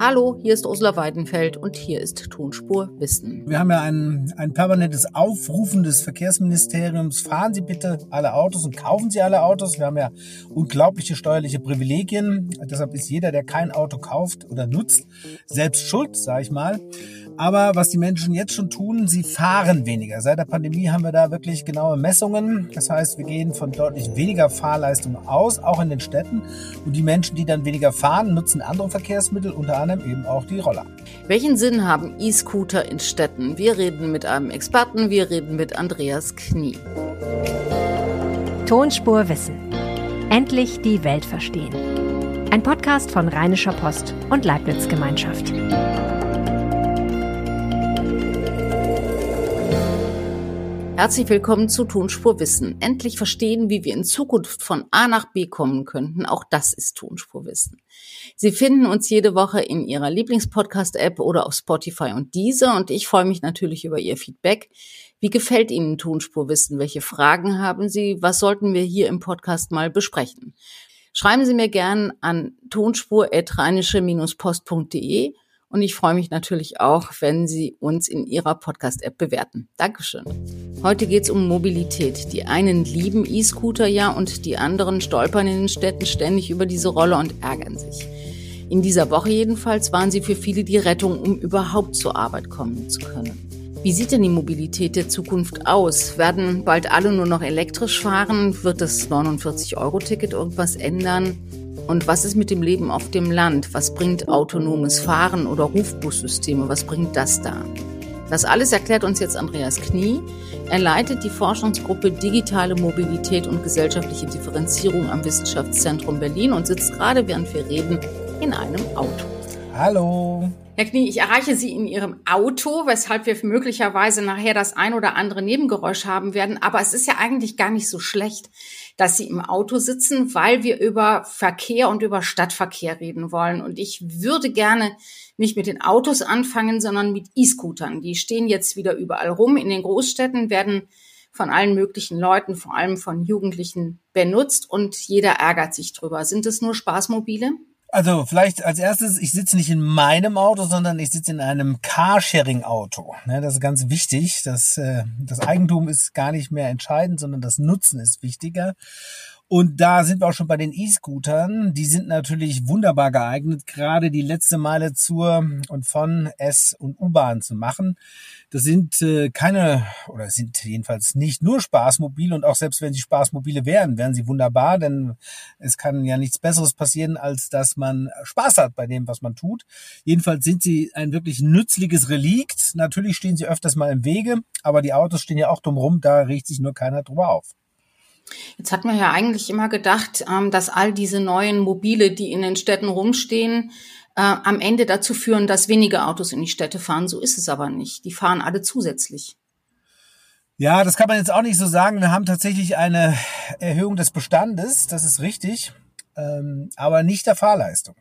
Hallo, hier ist Ursula Weidenfeld und hier ist Tonspur Wissen. Wir haben ja ein, ein permanentes Aufrufen des Verkehrsministeriums. Fahren Sie bitte alle Autos und kaufen Sie alle Autos. Wir haben ja unglaubliche steuerliche Privilegien. Deshalb ist jeder, der kein Auto kauft oder nutzt, selbst schuld, sage ich mal. Aber was die Menschen jetzt schon tun, sie fahren weniger. Seit der Pandemie haben wir da wirklich genaue Messungen. Das heißt, wir gehen von deutlich weniger Fahrleistung aus, auch in den Städten. Und die Menschen, die dann weniger fahren, nutzen andere Verkehrsmittel, unter anderem eben auch die Roller. Welchen Sinn haben E-Scooter in Städten? Wir reden mit einem Experten, wir reden mit Andreas Knie. Tonspur Wissen. Endlich die Welt verstehen. Ein Podcast von Rheinischer Post und Leibniz Gemeinschaft. Herzlich willkommen zu Tonspur Wissen. Endlich verstehen, wie wir in Zukunft von A nach B kommen könnten. Auch das ist Tonspur Wissen. Sie finden uns jede Woche in Ihrer Lieblingspodcast-App oder auf Spotify und diese. Und ich freue mich natürlich über Ihr Feedback. Wie gefällt Ihnen Tonspur Wissen? Welche Fragen haben Sie? Was sollten wir hier im Podcast mal besprechen? Schreiben Sie mir gern an tonspur-post.de und ich freue mich natürlich auch, wenn Sie uns in Ihrer Podcast-App bewerten. Dankeschön. Heute geht es um Mobilität. Die einen lieben E-Scooter ja und die anderen stolpern in den Städten ständig über diese Rolle und ärgern sich. In dieser Woche jedenfalls waren sie für viele die Rettung, um überhaupt zur Arbeit kommen zu können. Wie sieht denn die Mobilität der Zukunft aus? Werden bald alle nur noch elektrisch fahren? Wird das 49-Euro-Ticket irgendwas ändern? Und was ist mit dem Leben auf dem Land? Was bringt autonomes Fahren oder Rufbussysteme? Was bringt das da? Das alles erklärt uns jetzt Andreas Knie. Er leitet die Forschungsgruppe Digitale Mobilität und gesellschaftliche Differenzierung am Wissenschaftszentrum Berlin und sitzt gerade, während wir reden, in einem Auto. Hallo. Herr Knie, ich erreiche Sie in Ihrem Auto, weshalb wir möglicherweise nachher das ein oder andere Nebengeräusch haben werden. Aber es ist ja eigentlich gar nicht so schlecht, dass Sie im Auto sitzen, weil wir über Verkehr und über Stadtverkehr reden wollen. Und ich würde gerne nicht mit den Autos anfangen, sondern mit E-Scootern. Die stehen jetzt wieder überall rum. In den Großstädten werden von allen möglichen Leuten, vor allem von Jugendlichen, benutzt und jeder ärgert sich drüber. Sind es nur Spaßmobile? Also vielleicht als erstes, ich sitze nicht in meinem Auto, sondern ich sitze in einem Carsharing-Auto. Das ist ganz wichtig. Das, äh, das Eigentum ist gar nicht mehr entscheidend, sondern das Nutzen ist wichtiger. Und da sind wir auch schon bei den E-Scootern. Die sind natürlich wunderbar geeignet, gerade die letzte Meile zur und von S- und U-Bahn zu machen. Das sind äh, keine oder sind jedenfalls nicht nur Spaßmobile und auch selbst wenn sie Spaßmobile wären, wären sie wunderbar, denn es kann ja nichts Besseres passieren, als dass man Spaß hat bei dem, was man tut. Jedenfalls sind sie ein wirklich nützliches Relikt. Natürlich stehen sie öfters mal im Wege, aber die Autos stehen ja auch drumherum, da riecht sich nur keiner drüber auf. Jetzt hat man ja eigentlich immer gedacht, ähm, dass all diese neuen Mobile, die in den Städten rumstehen, äh, am Ende dazu führen, dass weniger Autos in die Städte fahren. So ist es aber nicht. Die fahren alle zusätzlich. Ja, das kann man jetzt auch nicht so sagen. Wir haben tatsächlich eine Erhöhung des Bestandes, das ist richtig, ähm, aber nicht der Fahrleistung.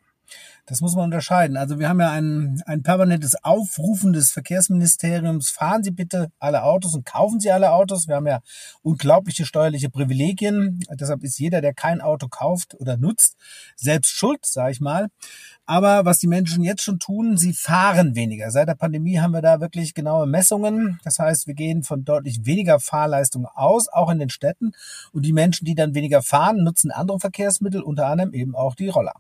Das muss man unterscheiden. Also wir haben ja ein, ein permanentes Aufrufen des Verkehrsministeriums. Fahren Sie bitte alle Autos und kaufen Sie alle Autos. Wir haben ja unglaubliche steuerliche Privilegien. Deshalb ist jeder, der kein Auto kauft oder nutzt, selbst schuld, sage ich mal. Aber was die Menschen jetzt schon tun, sie fahren weniger. Seit der Pandemie haben wir da wirklich genaue Messungen. Das heißt, wir gehen von deutlich weniger Fahrleistung aus, auch in den Städten. Und die Menschen, die dann weniger fahren, nutzen andere Verkehrsmittel, unter anderem eben auch die Roller.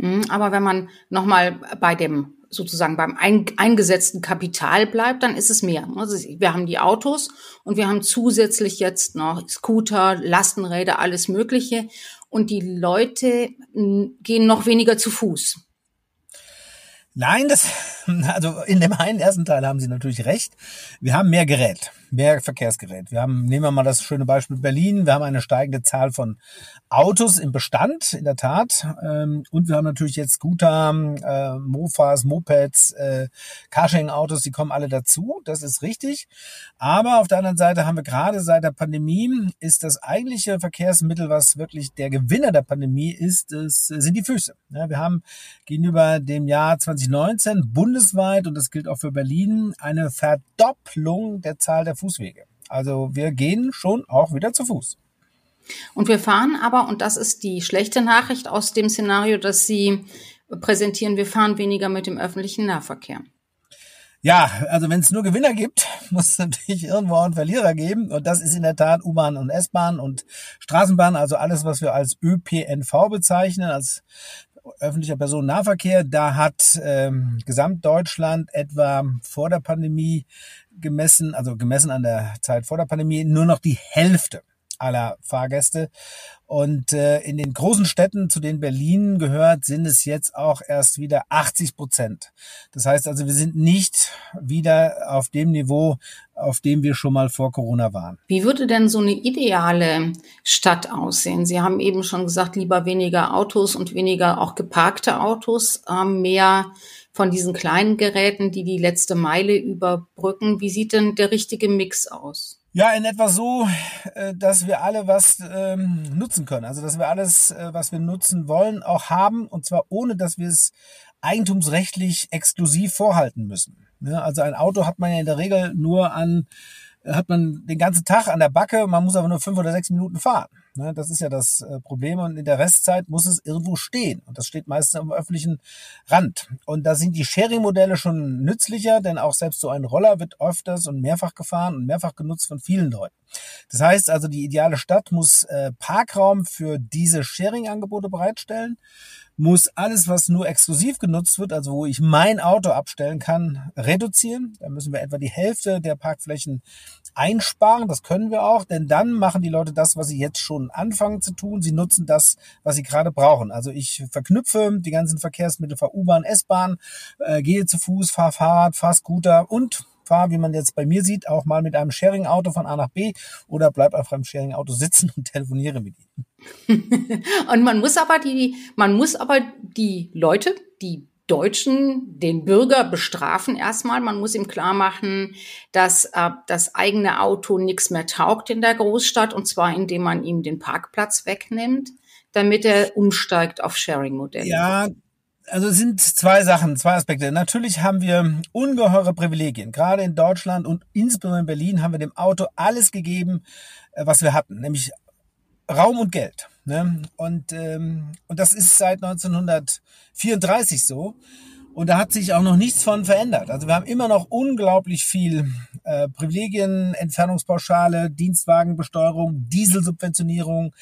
Hm, aber wenn man nochmal bei dem sozusagen beim eingesetzten Kapital bleibt, dann ist es mehr. Also wir haben die Autos und wir haben zusätzlich jetzt noch Scooter, Lastenräder, alles Mögliche. Und die Leute hm, gehen noch weniger zu Fuß. Nein, das, also in dem einen ersten Teil haben Sie natürlich recht. Wir haben mehr Gerät, mehr Verkehrsgerät. Wir haben, nehmen wir mal das schöne Beispiel Berlin. Wir haben eine steigende Zahl von Autos im Bestand, in der Tat. Ähm, und wir haben natürlich jetzt Scooter, äh, Mofas, Mopeds, äh, Carsharing-Autos, die kommen alle dazu. Das ist richtig. Aber auf der anderen Seite haben wir gerade seit der Pandemie ist das eigentliche Verkehrsmittel, was wirklich der Gewinner der Pandemie ist, das sind die Füße. Wir haben gegenüber dem Jahr 20 2019 bundesweit, und das gilt auch für Berlin, eine Verdopplung der Zahl der Fußwege. Also wir gehen schon auch wieder zu Fuß. Und wir fahren aber, und das ist die schlechte Nachricht aus dem Szenario, dass Sie präsentieren, wir fahren weniger mit dem öffentlichen Nahverkehr. Ja, also wenn es nur Gewinner gibt, muss es natürlich irgendwo auch einen Verlierer geben. Und das ist in der Tat U-Bahn und S-Bahn und Straßenbahn, also alles, was wir als ÖPNV bezeichnen, als öffentlicher Personennahverkehr. Da hat ähm, Gesamtdeutschland etwa vor der Pandemie gemessen, also gemessen an der Zeit vor der Pandemie, nur noch die Hälfte aller Fahrgäste. Und äh, in den großen Städten, zu denen Berlin gehört, sind es jetzt auch erst wieder 80 Prozent. Das heißt also, wir sind nicht wieder auf dem Niveau, auf dem wir schon mal vor Corona waren. Wie würde denn so eine ideale Stadt aussehen? Sie haben eben schon gesagt, lieber weniger Autos und weniger auch geparkte Autos, äh, mehr von diesen kleinen Geräten, die die letzte Meile überbrücken. Wie sieht denn der richtige Mix aus? Ja, in etwa so, äh, dass wir alle was ähm, nutzen können. Also dass wir alles, äh, was wir nutzen wollen, auch haben. Und zwar ohne, dass wir es eigentumsrechtlich exklusiv vorhalten müssen. Ja, also ein Auto hat man ja in der Regel nur an hat man den ganzen Tag an der Backe, man muss aber nur fünf oder sechs Minuten fahren. Ne, das ist ja das äh, Problem und in der Restzeit muss es irgendwo stehen und das steht meistens am öffentlichen Rand. Und da sind die Sharing-Modelle schon nützlicher, denn auch selbst so ein Roller wird öfters und mehrfach gefahren und mehrfach genutzt von vielen Leuten. Das heißt also, die ideale Stadt muss äh, Parkraum für diese Sharing-Angebote bereitstellen muss alles, was nur exklusiv genutzt wird, also wo ich mein Auto abstellen kann, reduzieren. Da müssen wir etwa die Hälfte der Parkflächen einsparen. Das können wir auch, denn dann machen die Leute das, was sie jetzt schon anfangen zu tun. Sie nutzen das, was sie gerade brauchen. Also ich verknüpfe die ganzen Verkehrsmittel, fahre U-Bahn, S-Bahn, äh, gehe zu Fuß, fahre Fahrrad, fahre Scooter und fahre, wie man jetzt bei mir sieht, auch mal mit einem Sharing-Auto von A nach B oder bleib auf einem Sharing-Auto sitzen und telefoniere mit ihm. und man muss aber die, man muss aber die Leute, die Deutschen, den Bürger bestrafen erstmal. Man muss ihm klar machen, dass äh, das eigene Auto nichts mehr taugt in der Großstadt und zwar indem man ihm den Parkplatz wegnimmt, damit er umsteigt auf Sharing-Modelle. Ja, also es sind zwei Sachen, zwei Aspekte. Natürlich haben wir ungeheure Privilegien. Gerade in Deutschland und insbesondere in Berlin haben wir dem Auto alles gegeben, äh, was wir hatten, nämlich Raum und Geld. Ne? Und, ähm, und das ist seit 1934 so. Und da hat sich auch noch nichts von verändert. Also wir haben immer noch unglaublich viel äh, Privilegien, Entfernungspauschale, Dienstwagenbesteuerung, Dieselsubventionierung.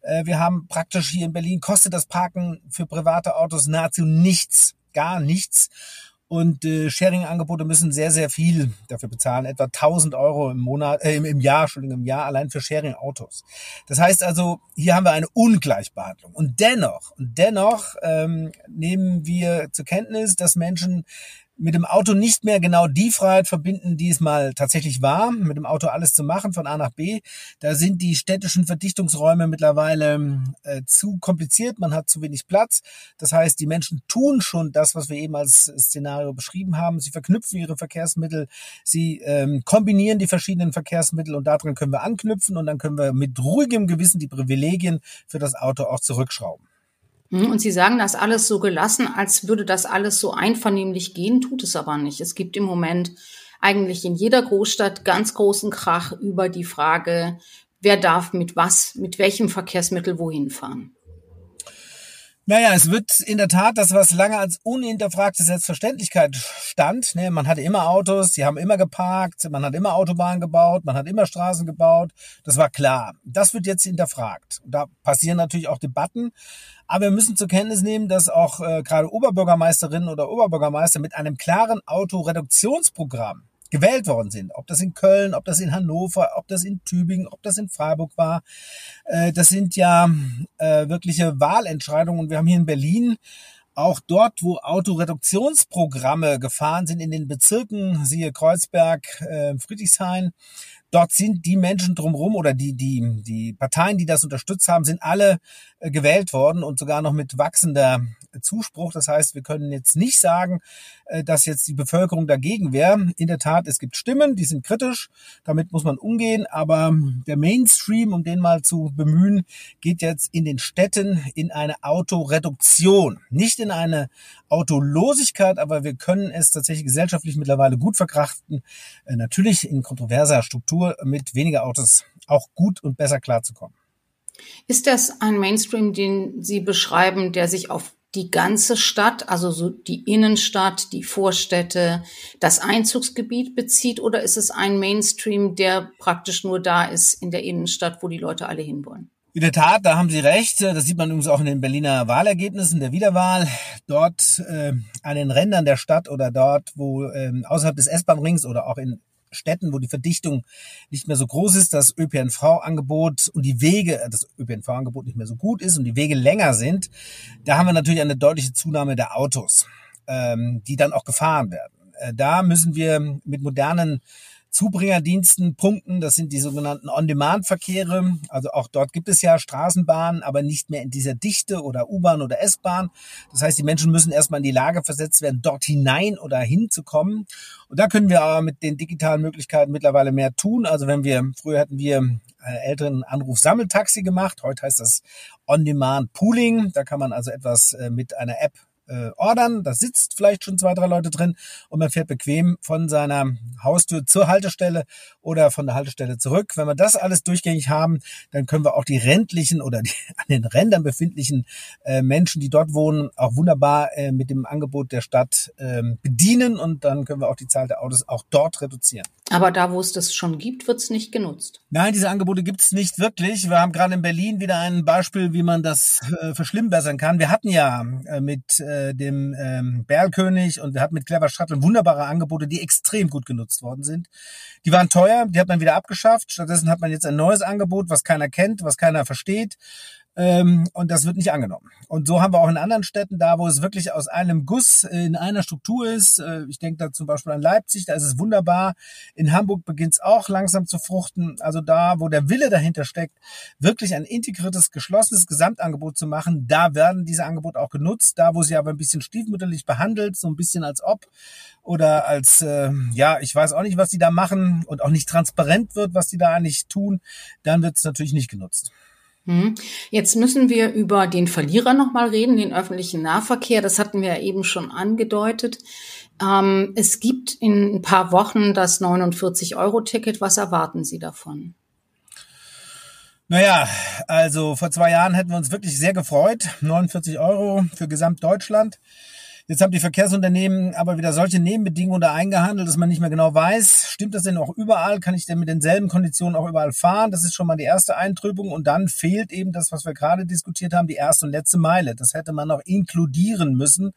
Äh, wir haben praktisch hier in Berlin kostet das Parken für private Autos nahezu nichts, gar nichts. Und äh, Sharing-Angebote müssen sehr, sehr viel dafür bezahlen, etwa 1000 Euro im Monat, äh, im Jahr, Entschuldigung, im Jahr allein für Sharing-Autos. Das heißt also, hier haben wir eine Ungleichbehandlung. Und dennoch, und dennoch ähm, nehmen wir zur Kenntnis, dass Menschen mit dem Auto nicht mehr genau die Freiheit verbinden, die es mal tatsächlich war, mit dem Auto alles zu machen von A nach B. Da sind die städtischen Verdichtungsräume mittlerweile äh, zu kompliziert, man hat zu wenig Platz. Das heißt, die Menschen tun schon das, was wir eben als Szenario beschrieben haben. Sie verknüpfen ihre Verkehrsmittel, sie ähm, kombinieren die verschiedenen Verkehrsmittel und daran können wir anknüpfen und dann können wir mit ruhigem Gewissen die Privilegien für das Auto auch zurückschrauben. Hm, und Sie sagen das alles so gelassen, als würde das alles so einvernehmlich gehen, tut es aber nicht. Es gibt im Moment eigentlich in jeder Großstadt ganz großen Krach über die Frage, wer darf mit was, mit welchem Verkehrsmittel wohin fahren. Naja, es wird in der Tat das, was lange als unhinterfragte Selbstverständlichkeit stand. Ne, man hatte immer Autos, sie haben immer geparkt, man hat immer Autobahnen gebaut, man hat immer Straßen gebaut. Das war klar. Das wird jetzt hinterfragt. Da passieren natürlich auch Debatten. Aber wir müssen zur Kenntnis nehmen, dass auch äh, gerade Oberbürgermeisterinnen oder Oberbürgermeister mit einem klaren Autoreduktionsprogramm gewählt worden sind. Ob das in Köln, ob das in Hannover, ob das in Tübingen, ob das in Freiburg war. Äh, das sind ja äh, wirkliche Wahlentscheidungen. Und wir haben hier in Berlin auch dort, wo Autoreduktionsprogramme gefahren sind in den Bezirken, siehe Kreuzberg, äh, Friedrichshain, dort sind die Menschen drumherum oder die, die, die Parteien, die das unterstützt haben, sind alle äh, gewählt worden und sogar noch mit wachsender Zuspruch. Das heißt, wir können jetzt nicht sagen, äh, dass jetzt die Bevölkerung dagegen wäre. In der Tat, es gibt Stimmen, die sind kritisch. Damit muss man umgehen. Aber der Mainstream, um den mal zu bemühen, geht jetzt in den Städten in eine Autoreduktion. Nicht in eine Autolosigkeit, aber wir können es tatsächlich gesellschaftlich mittlerweile gut verkrachten. Äh, natürlich in kontroverser Struktur mit weniger Autos auch gut und besser klarzukommen. Ist das ein Mainstream, den Sie beschreiben, der sich auf die ganze Stadt, also so die Innenstadt, die Vorstädte, das Einzugsgebiet bezieht oder ist es ein Mainstream, der praktisch nur da ist in der Innenstadt, wo die Leute alle hinwollen? In der Tat, da haben Sie recht. Das sieht man übrigens auch in den Berliner Wahlergebnissen der Wiederwahl. Dort äh, an den Rändern der Stadt oder dort, wo äh, außerhalb des S-Bahn-Rings oder auch in Städten, wo die Verdichtung nicht mehr so groß ist, das ÖPNV-Angebot und die Wege, äh, das ÖPNV-Angebot nicht mehr so gut ist und die Wege länger sind, da haben wir natürlich eine deutliche Zunahme der Autos, ähm, die dann auch gefahren werden. Äh, da müssen wir mit modernen Zubringerdiensten punkten. Das sind die sogenannten On-Demand-Verkehre. Also auch dort gibt es ja Straßenbahnen, aber nicht mehr in dieser Dichte oder U-Bahn oder S-Bahn. Das heißt, die Menschen müssen erstmal in die Lage versetzt werden, dort hinein oder hinzukommen. Und da können wir aber mit den digitalen Möglichkeiten mittlerweile mehr tun. Also wenn wir, früher hatten wir äh, älteren Anruf-Sammeltaxi gemacht. Heute heißt das On-Demand-Pooling. Da kann man also etwas äh, mit einer App äh, ordern. Da sitzt vielleicht schon zwei, drei Leute drin und man fährt bequem von seiner Haustür zur Haltestelle oder von der Haltestelle zurück. Wenn wir das alles durchgängig haben, dann können wir auch die rentlichen oder die an den Rändern befindlichen äh, Menschen, die dort wohnen, auch wunderbar äh, mit dem Angebot der Stadt äh, bedienen und dann können wir auch die Zahl der Autos auch dort reduzieren. Aber da, wo es das schon gibt, wird es nicht genutzt. Nein, diese Angebote gibt es nicht wirklich. Wir haben gerade in Berlin wieder ein Beispiel, wie man das äh, verschlimmbessern kann. Wir hatten ja äh, mit äh, dem ähm, Berlkönig und wir hatten mit Clever Shuttle wunderbare Angebote, die extrem gut genutzt worden sind. Die waren teuer, die hat man wieder abgeschafft. Stattdessen hat man jetzt ein neues Angebot, was keiner kennt, was keiner versteht. Ähm, und das wird nicht angenommen. Und so haben wir auch in anderen Städten da, wo es wirklich aus einem Guss in einer Struktur ist. Äh, ich denke da zum Beispiel an Leipzig, da ist es wunderbar. In Hamburg beginnt es auch langsam zu fruchten. Also da, wo der Wille dahinter steckt, wirklich ein integriertes, geschlossenes Gesamtangebot zu machen, da werden diese Angebote auch genutzt. Da, wo sie aber ein bisschen stiefmütterlich behandelt, so ein bisschen als ob oder als, äh, ja, ich weiß auch nicht, was die da machen und auch nicht transparent wird, was die da eigentlich tun, dann wird es natürlich nicht genutzt. Hm. Jetzt müssen wir über den Verlierer nochmal reden, den öffentlichen Nahverkehr. Das hatten wir ja eben schon angedeutet. Ähm, es gibt in ein paar Wochen das 49-Euro-Ticket. Was erwarten Sie davon? Naja, also vor zwei Jahren hätten wir uns wirklich sehr gefreut. 49 Euro für Gesamtdeutschland. Jetzt haben die Verkehrsunternehmen aber wieder solche Nebenbedingungen da eingehandelt, dass man nicht mehr genau weiß, stimmt das denn auch überall? Kann ich denn mit denselben Konditionen auch überall fahren? Das ist schon mal die erste Eintrübung. Und dann fehlt eben das, was wir gerade diskutiert haben, die erste und letzte Meile. Das hätte man noch inkludieren müssen.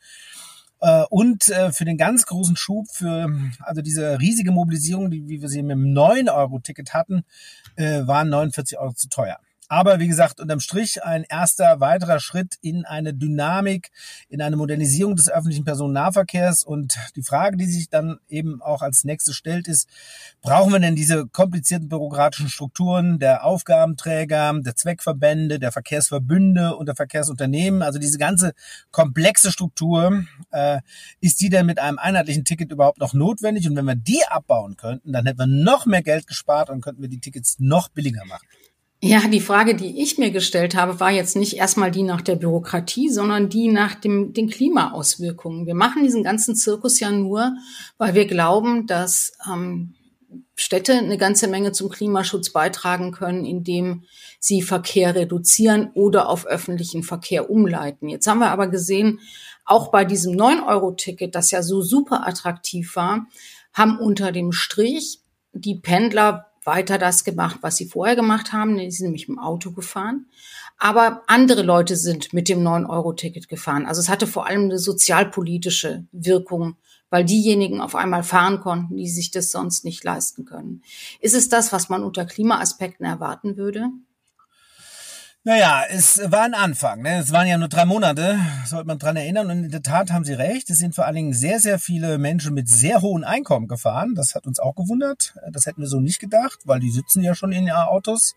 Äh, und äh, für den ganz großen Schub, für also diese riesige Mobilisierung, wie wir sie mit dem 9-Euro-Ticket hatten, äh, waren 49 Euro zu teuer. Aber wie gesagt, unterm Strich ein erster weiterer Schritt in eine Dynamik, in eine Modernisierung des öffentlichen Personennahverkehrs. Und die Frage, die sich dann eben auch als nächstes stellt, ist, brauchen wir denn diese komplizierten bürokratischen Strukturen der Aufgabenträger, der Zweckverbände, der Verkehrsverbünde und der Verkehrsunternehmen? Also diese ganze komplexe Struktur, äh, ist die denn mit einem einheitlichen Ticket überhaupt noch notwendig? Und wenn wir die abbauen könnten, dann hätten wir noch mehr Geld gespart und könnten wir die Tickets noch billiger machen. Ja, die Frage, die ich mir gestellt habe, war jetzt nicht erstmal die nach der Bürokratie, sondern die nach dem, den Klimaauswirkungen. Wir machen diesen ganzen Zirkus ja nur, weil wir glauben, dass ähm, Städte eine ganze Menge zum Klimaschutz beitragen können, indem sie Verkehr reduzieren oder auf öffentlichen Verkehr umleiten. Jetzt haben wir aber gesehen, auch bei diesem 9-Euro-Ticket, das ja so super attraktiv war, haben unter dem Strich die Pendler weiter das gemacht, was sie vorher gemacht haben. Die sind nämlich dem Auto gefahren. Aber andere Leute sind mit dem 9-Euro-Ticket gefahren. Also es hatte vor allem eine sozialpolitische Wirkung, weil diejenigen auf einmal fahren konnten, die sich das sonst nicht leisten können. Ist es das, was man unter Klimaaspekten erwarten würde? Naja, es war ein Anfang. Ne? Es waren ja nur drei Monate, sollte man dran erinnern. Und in der Tat haben Sie recht. Es sind vor allen Dingen sehr, sehr viele Menschen mit sehr hohen Einkommen gefahren. Das hat uns auch gewundert. Das hätten wir so nicht gedacht, weil die sitzen ja schon in ihren Autos.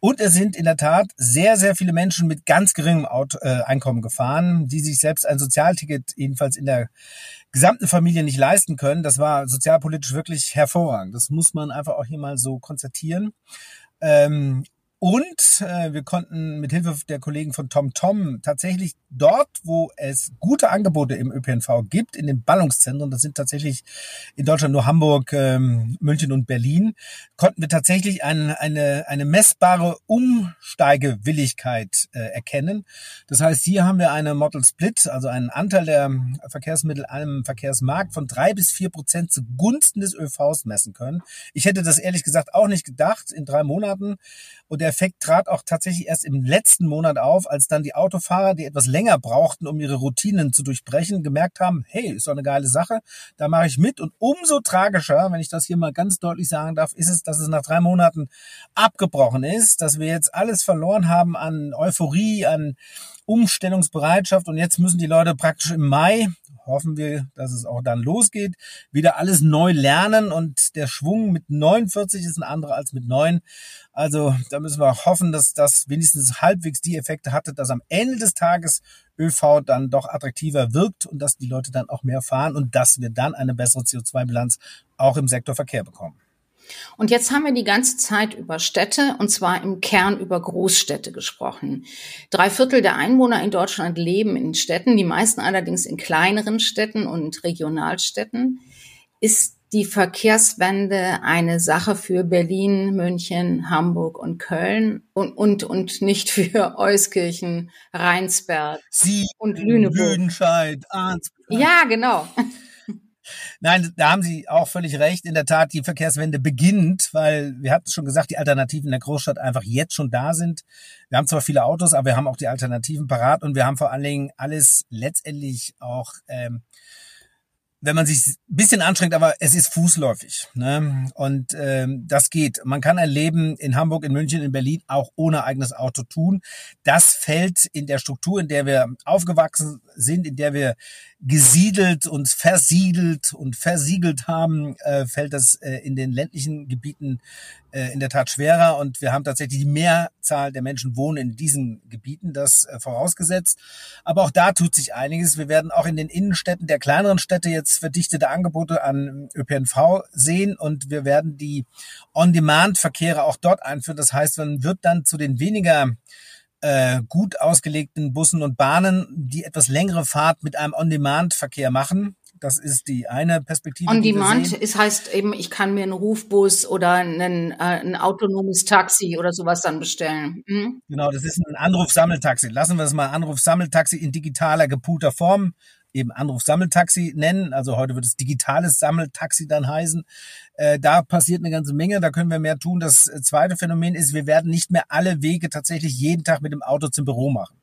Und es sind in der Tat sehr, sehr viele Menschen mit ganz geringem Auto, äh, Einkommen gefahren, die sich selbst ein Sozialticket jedenfalls in der gesamten Familie nicht leisten können. Das war sozialpolitisch wirklich hervorragend. Das muss man einfach auch hier mal so konstatieren. Ähm, Und äh, wir konnten mit Hilfe der Kollegen von TomTom tatsächlich dort, wo es gute Angebote im ÖPNV gibt, in den Ballungszentren, das sind tatsächlich in Deutschland nur Hamburg, ähm, München und Berlin, konnten wir tatsächlich ein, eine, eine messbare Umsteigewilligkeit äh, erkennen. Das heißt, hier haben wir eine Model Split, also einen Anteil der Verkehrsmittel einem Verkehrsmarkt von drei bis vier Prozent zugunsten des ÖVs messen können. Ich hätte das ehrlich gesagt auch nicht gedacht in drei Monaten. Und der Effekt trat auch tatsächlich erst im letzten Monat auf, als dann die Autofahrer, die etwas länger brauchten, um ihre Routinen zu durchbrechen, gemerkt haben, hey, ist doch eine geile Sache, da mache ich mit. Und umso tragischer, wenn ich das hier mal ganz deutlich sagen darf, ist es, dass es nach drei Monaten abgebrochen ist, dass wir jetzt alles verloren haben an Euphorie, an Umstellungsbereitschaft und jetzt müssen die Leute praktisch im Mai hoffen wir, dass es auch dann losgeht. Wieder alles neu lernen und der Schwung mit 49 ist ein anderer als mit 9. Also da müssen wir hoffen, dass das wenigstens halbwegs die Effekte hatte, dass am Ende des Tages ÖV dann doch attraktiver wirkt und dass die Leute dann auch mehr fahren und dass wir dann eine bessere CO2-Bilanz auch im Sektor Verkehr bekommen. Und jetzt haben wir die ganze Zeit über Städte und zwar im Kern über Großstädte gesprochen. Drei Viertel der Einwohner in Deutschland leben in Städten, die meisten allerdings in kleineren Städten und Regionalstädten. Ist die Verkehrswende eine Sache für Berlin, München, Hamburg und Köln und, und, und nicht für Euskirchen, Rheinsberg Sie und Lüneburg. Lüdenscheid, Arnsberg. Ja, genau. Nein, da haben Sie auch völlig recht. In der Tat, die Verkehrswende beginnt, weil wir hatten schon gesagt, die Alternativen in der Großstadt einfach jetzt schon da sind. Wir haben zwar viele Autos, aber wir haben auch die Alternativen parat und wir haben vor allen Dingen alles letztendlich auch ähm, wenn man sich ein bisschen anstrengt, aber es ist fußläufig. Ne? Und ähm, das geht. Man kann ein Leben in Hamburg, in München, in Berlin auch ohne eigenes Auto tun. Das fällt in der Struktur, in der wir aufgewachsen sind, in der wir gesiedelt und versiedelt und versiegelt haben, äh, fällt das äh, in den ländlichen Gebieten äh, in der Tat schwerer. Und wir haben tatsächlich die Mehrzahl der Menschen wohnen in diesen Gebieten, das äh, vorausgesetzt. Aber auch da tut sich einiges. Wir werden auch in den Innenstädten der kleineren Städte jetzt verdichtete Angebote an ÖPNV sehen und wir werden die On-Demand-Verkehre auch dort einführen. Das heißt, man wird dann zu den weniger äh, gut ausgelegten Bussen und Bahnen die etwas längere Fahrt mit einem On-Demand-Verkehr machen. Das ist die eine Perspektive. On Demand ist heißt eben, ich kann mir einen Rufbus oder einen, äh, ein autonomes Taxi oder sowas dann bestellen. Mhm. Genau, das ist ein Anrufsammeltaxi. Lassen wir es mal Anrufsammeltaxi in digitaler, gepoolter Form eben Anruf-Sammeltaxi nennen. Also heute wird es digitales Sammeltaxi dann heißen. Äh, da passiert eine ganze Menge, da können wir mehr tun. Das zweite Phänomen ist, wir werden nicht mehr alle Wege tatsächlich jeden Tag mit dem Auto zum Büro machen.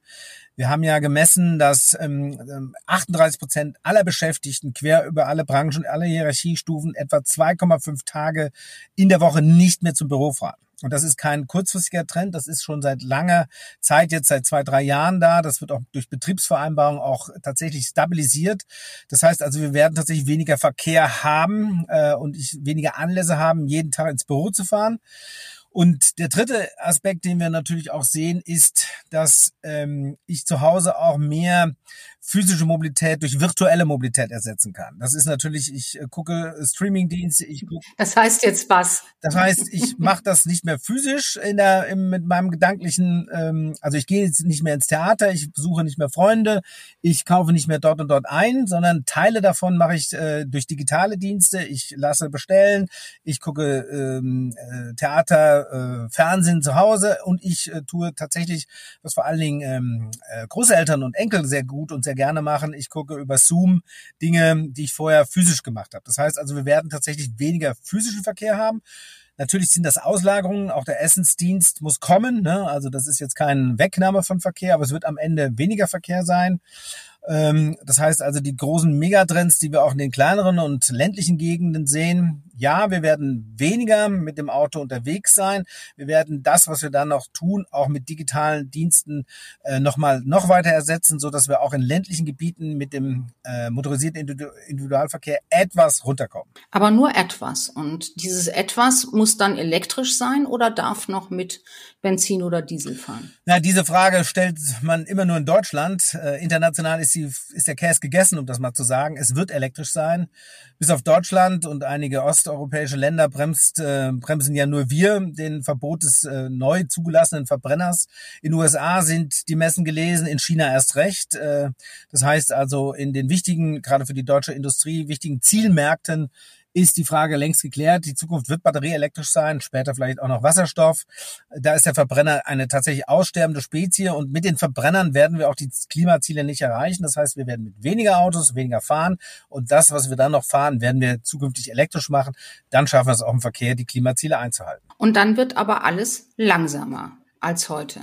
Wir haben ja gemessen, dass ähm, 38 Prozent aller Beschäftigten quer über alle Branchen, alle Hierarchiestufen etwa 2,5 Tage in der Woche nicht mehr zum Büro fahren. Und das ist kein kurzfristiger Trend, das ist schon seit langer Zeit, jetzt seit zwei, drei Jahren da. Das wird auch durch Betriebsvereinbarungen auch tatsächlich stabilisiert. Das heißt also, wir werden tatsächlich weniger Verkehr haben äh, und ich weniger Anlässe haben, jeden Tag ins Büro zu fahren. Und der dritte Aspekt, den wir natürlich auch sehen, ist, dass ähm, ich zu Hause auch mehr physische Mobilität durch virtuelle Mobilität ersetzen kann. Das ist natürlich, ich äh, gucke Streamingdienste, ich gucke. Das heißt jetzt was? Das heißt, ich mache das nicht mehr physisch in der, im, mit meinem gedanklichen, ähm, also ich gehe jetzt nicht mehr ins Theater, ich besuche nicht mehr Freunde, ich kaufe nicht mehr dort und dort ein, sondern Teile davon mache ich äh, durch digitale Dienste. Ich lasse bestellen, ich gucke ähm, äh, Äh, Fernsehen zu Hause und ich äh, tue tatsächlich, was vor allen Dingen ähm, äh, Großeltern und Enkel sehr gut und sehr gerne machen. Ich gucke über Zoom Dinge, die ich vorher physisch gemacht habe. Das heißt also, wir werden tatsächlich weniger physischen Verkehr haben. Natürlich sind das Auslagerungen, auch der Essensdienst muss kommen. Ne? Also das ist jetzt kein Wegnahme von Verkehr, aber es wird am Ende weniger Verkehr sein. Ähm, das heißt also, die großen Megatrends, die wir auch in den kleineren und ländlichen Gegenden sehen, ja, wir werden weniger mit dem Auto unterwegs sein. Wir werden das, was wir dann noch tun, auch mit digitalen Diensten äh, nochmal noch weiter ersetzen, so dass wir auch in ländlichen Gebieten mit dem äh, motorisierten Individualverkehr etwas runterkommen. Aber nur etwas. Und dieses etwas muss dann elektrisch sein oder darf noch mit Benzin oder Diesel fahren? Na, diese Frage stellt man immer nur in Deutschland. Äh, international ist sie die, ist der Käse gegessen, um das mal zu sagen. Es wird elektrisch sein. Bis auf Deutschland und einige osteuropäische Länder bremst, äh, bremsen ja nur wir den Verbot des äh, neu zugelassenen Verbrenners. In USA sind die Messen gelesen, in China erst recht. Äh, das heißt also, in den wichtigen, gerade für die deutsche Industrie, wichtigen Zielmärkten ist die Frage längst geklärt. Die Zukunft wird batterieelektrisch sein, später vielleicht auch noch Wasserstoff. Da ist der Verbrenner eine tatsächlich aussterbende Spezie und mit den Verbrennern werden wir auch die Klimaziele nicht erreichen. Das heißt, wir werden mit weniger Autos weniger fahren und das, was wir dann noch fahren, werden wir zukünftig elektrisch machen. Dann schaffen wir es auch im Verkehr, die Klimaziele einzuhalten. Und dann wird aber alles langsamer als heute.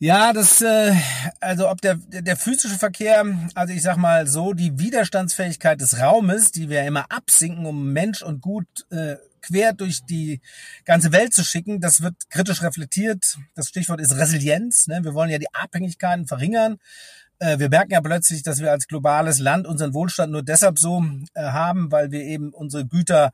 Ja, das, äh, also ob der, der physische Verkehr, also ich sag mal so, die Widerstandsfähigkeit des Raumes, die wir immer absinken, um Mensch und Gut äh, quer durch die ganze Welt zu schicken, das wird kritisch reflektiert. Das Stichwort ist Resilienz. Ne? Wir wollen ja die Abhängigkeiten verringern. Äh, wir merken ja plötzlich, dass wir als globales Land unseren Wohlstand nur deshalb so äh, haben, weil wir eben unsere Güter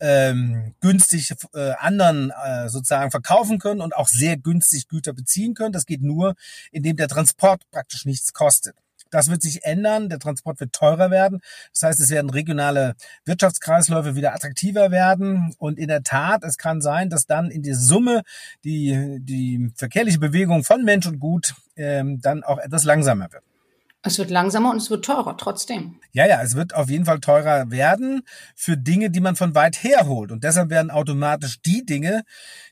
ähm, günstig äh, anderen äh, sozusagen verkaufen können und auch sehr günstig Güter beziehen können. Das geht nur, indem der Transport praktisch nichts kostet. Das wird sich ändern. Der Transport wird teurer werden. Das heißt, es werden regionale Wirtschaftskreisläufe wieder attraktiver werden. Und in der Tat, es kann sein, dass dann in der Summe die, die verkehrliche Bewegung von Mensch und Gut ähm, dann auch etwas langsamer wird. Es wird langsamer und es wird teurer trotzdem. Ja, ja, es wird auf jeden Fall teurer werden für Dinge, die man von weit her holt. Und deshalb werden automatisch die Dinge,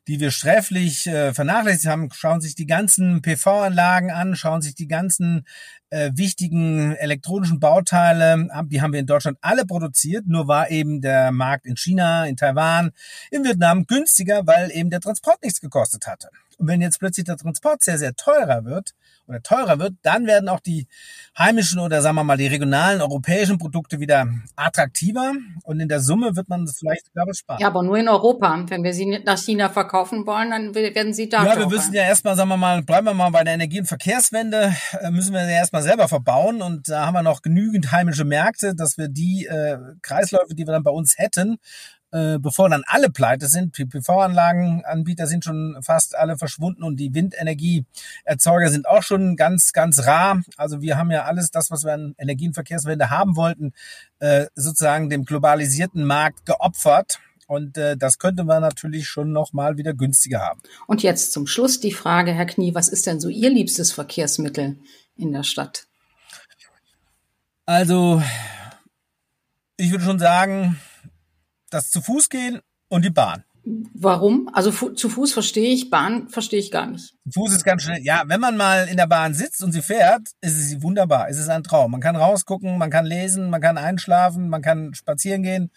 die wir sträflich äh, vernachlässigt haben, schauen sich die ganzen PV-Anlagen an, schauen sich die ganzen äh, wichtigen elektronischen Bauteile, die haben wir in Deutschland alle produziert, nur war eben der Markt in China, in Taiwan, in Vietnam günstiger, weil eben der Transport nichts gekostet hatte. Und wenn jetzt plötzlich der Transport sehr, sehr teurer wird oder teurer wird, dann werden auch die heimischen oder sagen wir mal die regionalen europäischen Produkte wieder attraktiver und in der Summe wird man das vielleicht sogar sparen. Ja, aber nur in Europa. Wenn wir sie nach China verkaufen wollen, dann werden sie da. Ja, wir müssen ja erstmal, sagen wir mal, bleiben wir mal bei der Energie- und Verkehrswende, äh, müssen wir ja erstmal selber verbauen und da haben wir noch genügend heimische Märkte, dass wir die äh, Kreisläufe, die wir dann bei uns hätten, äh, bevor dann alle pleite sind. PV-Anlagenanbieter sind schon fast alle verschwunden und die Windenergieerzeuger sind auch schon ganz, ganz rar. Also wir haben ja alles das, was wir an Energie- und Verkehrswende haben wollten, äh, sozusagen dem globalisierten Markt geopfert. Und äh, das könnte man natürlich schon noch mal wieder günstiger haben. Und jetzt zum Schluss die Frage, Herr Knie, was ist denn so Ihr liebstes Verkehrsmittel in der Stadt? Also, ich würde schon sagen, das zu Fuß gehen und die Bahn. Warum? Also fu zu Fuß verstehe ich, Bahn verstehe ich gar nicht. Fuß ist ganz schnell. Ja, wenn man mal in der Bahn sitzt und sie fährt, ist es wunderbar. Es ist ein Traum. Man kann rausgucken, man kann lesen, man kann einschlafen, man kann spazieren gehen,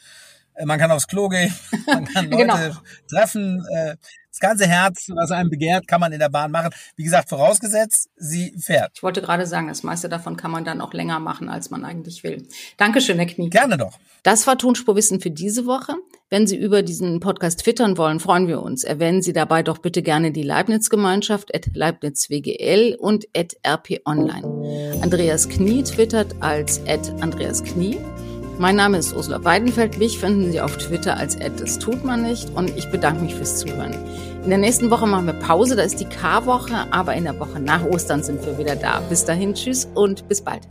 äh, man kann aufs Klo gehen, man kann Leute genau. treffen. Das ganze Herz, was einem begehrt, kann man in der Bahn machen. Wie gesagt, vorausgesetzt, sie fährt. Ich wollte gerade sagen, das meiste davon kann man dann auch länger machen, als man eigentlich will. Dankeschön, Herr Knie. Gerne doch. Das war Tonspurwissen für diese Woche. Wenn Sie über diesen Podcast twittern wollen, freuen wir uns. Erwähnen Sie dabei doch bitte gerne die Leibniz-Gemeinschaft at LeibnizWGL und at rponline. Andreas Knie twittert als at Andreas Knie. Mein Name ist Ursula Weidenfeld. Mich finden Sie auf Twitter als das tut man nicht. Und ich bedanke mich fürs Zuhören. In der nächsten Woche machen wir Pause, da ist die K-Woche, aber in der Woche nach Ostern sind wir wieder da. Bis dahin, tschüss und bis bald.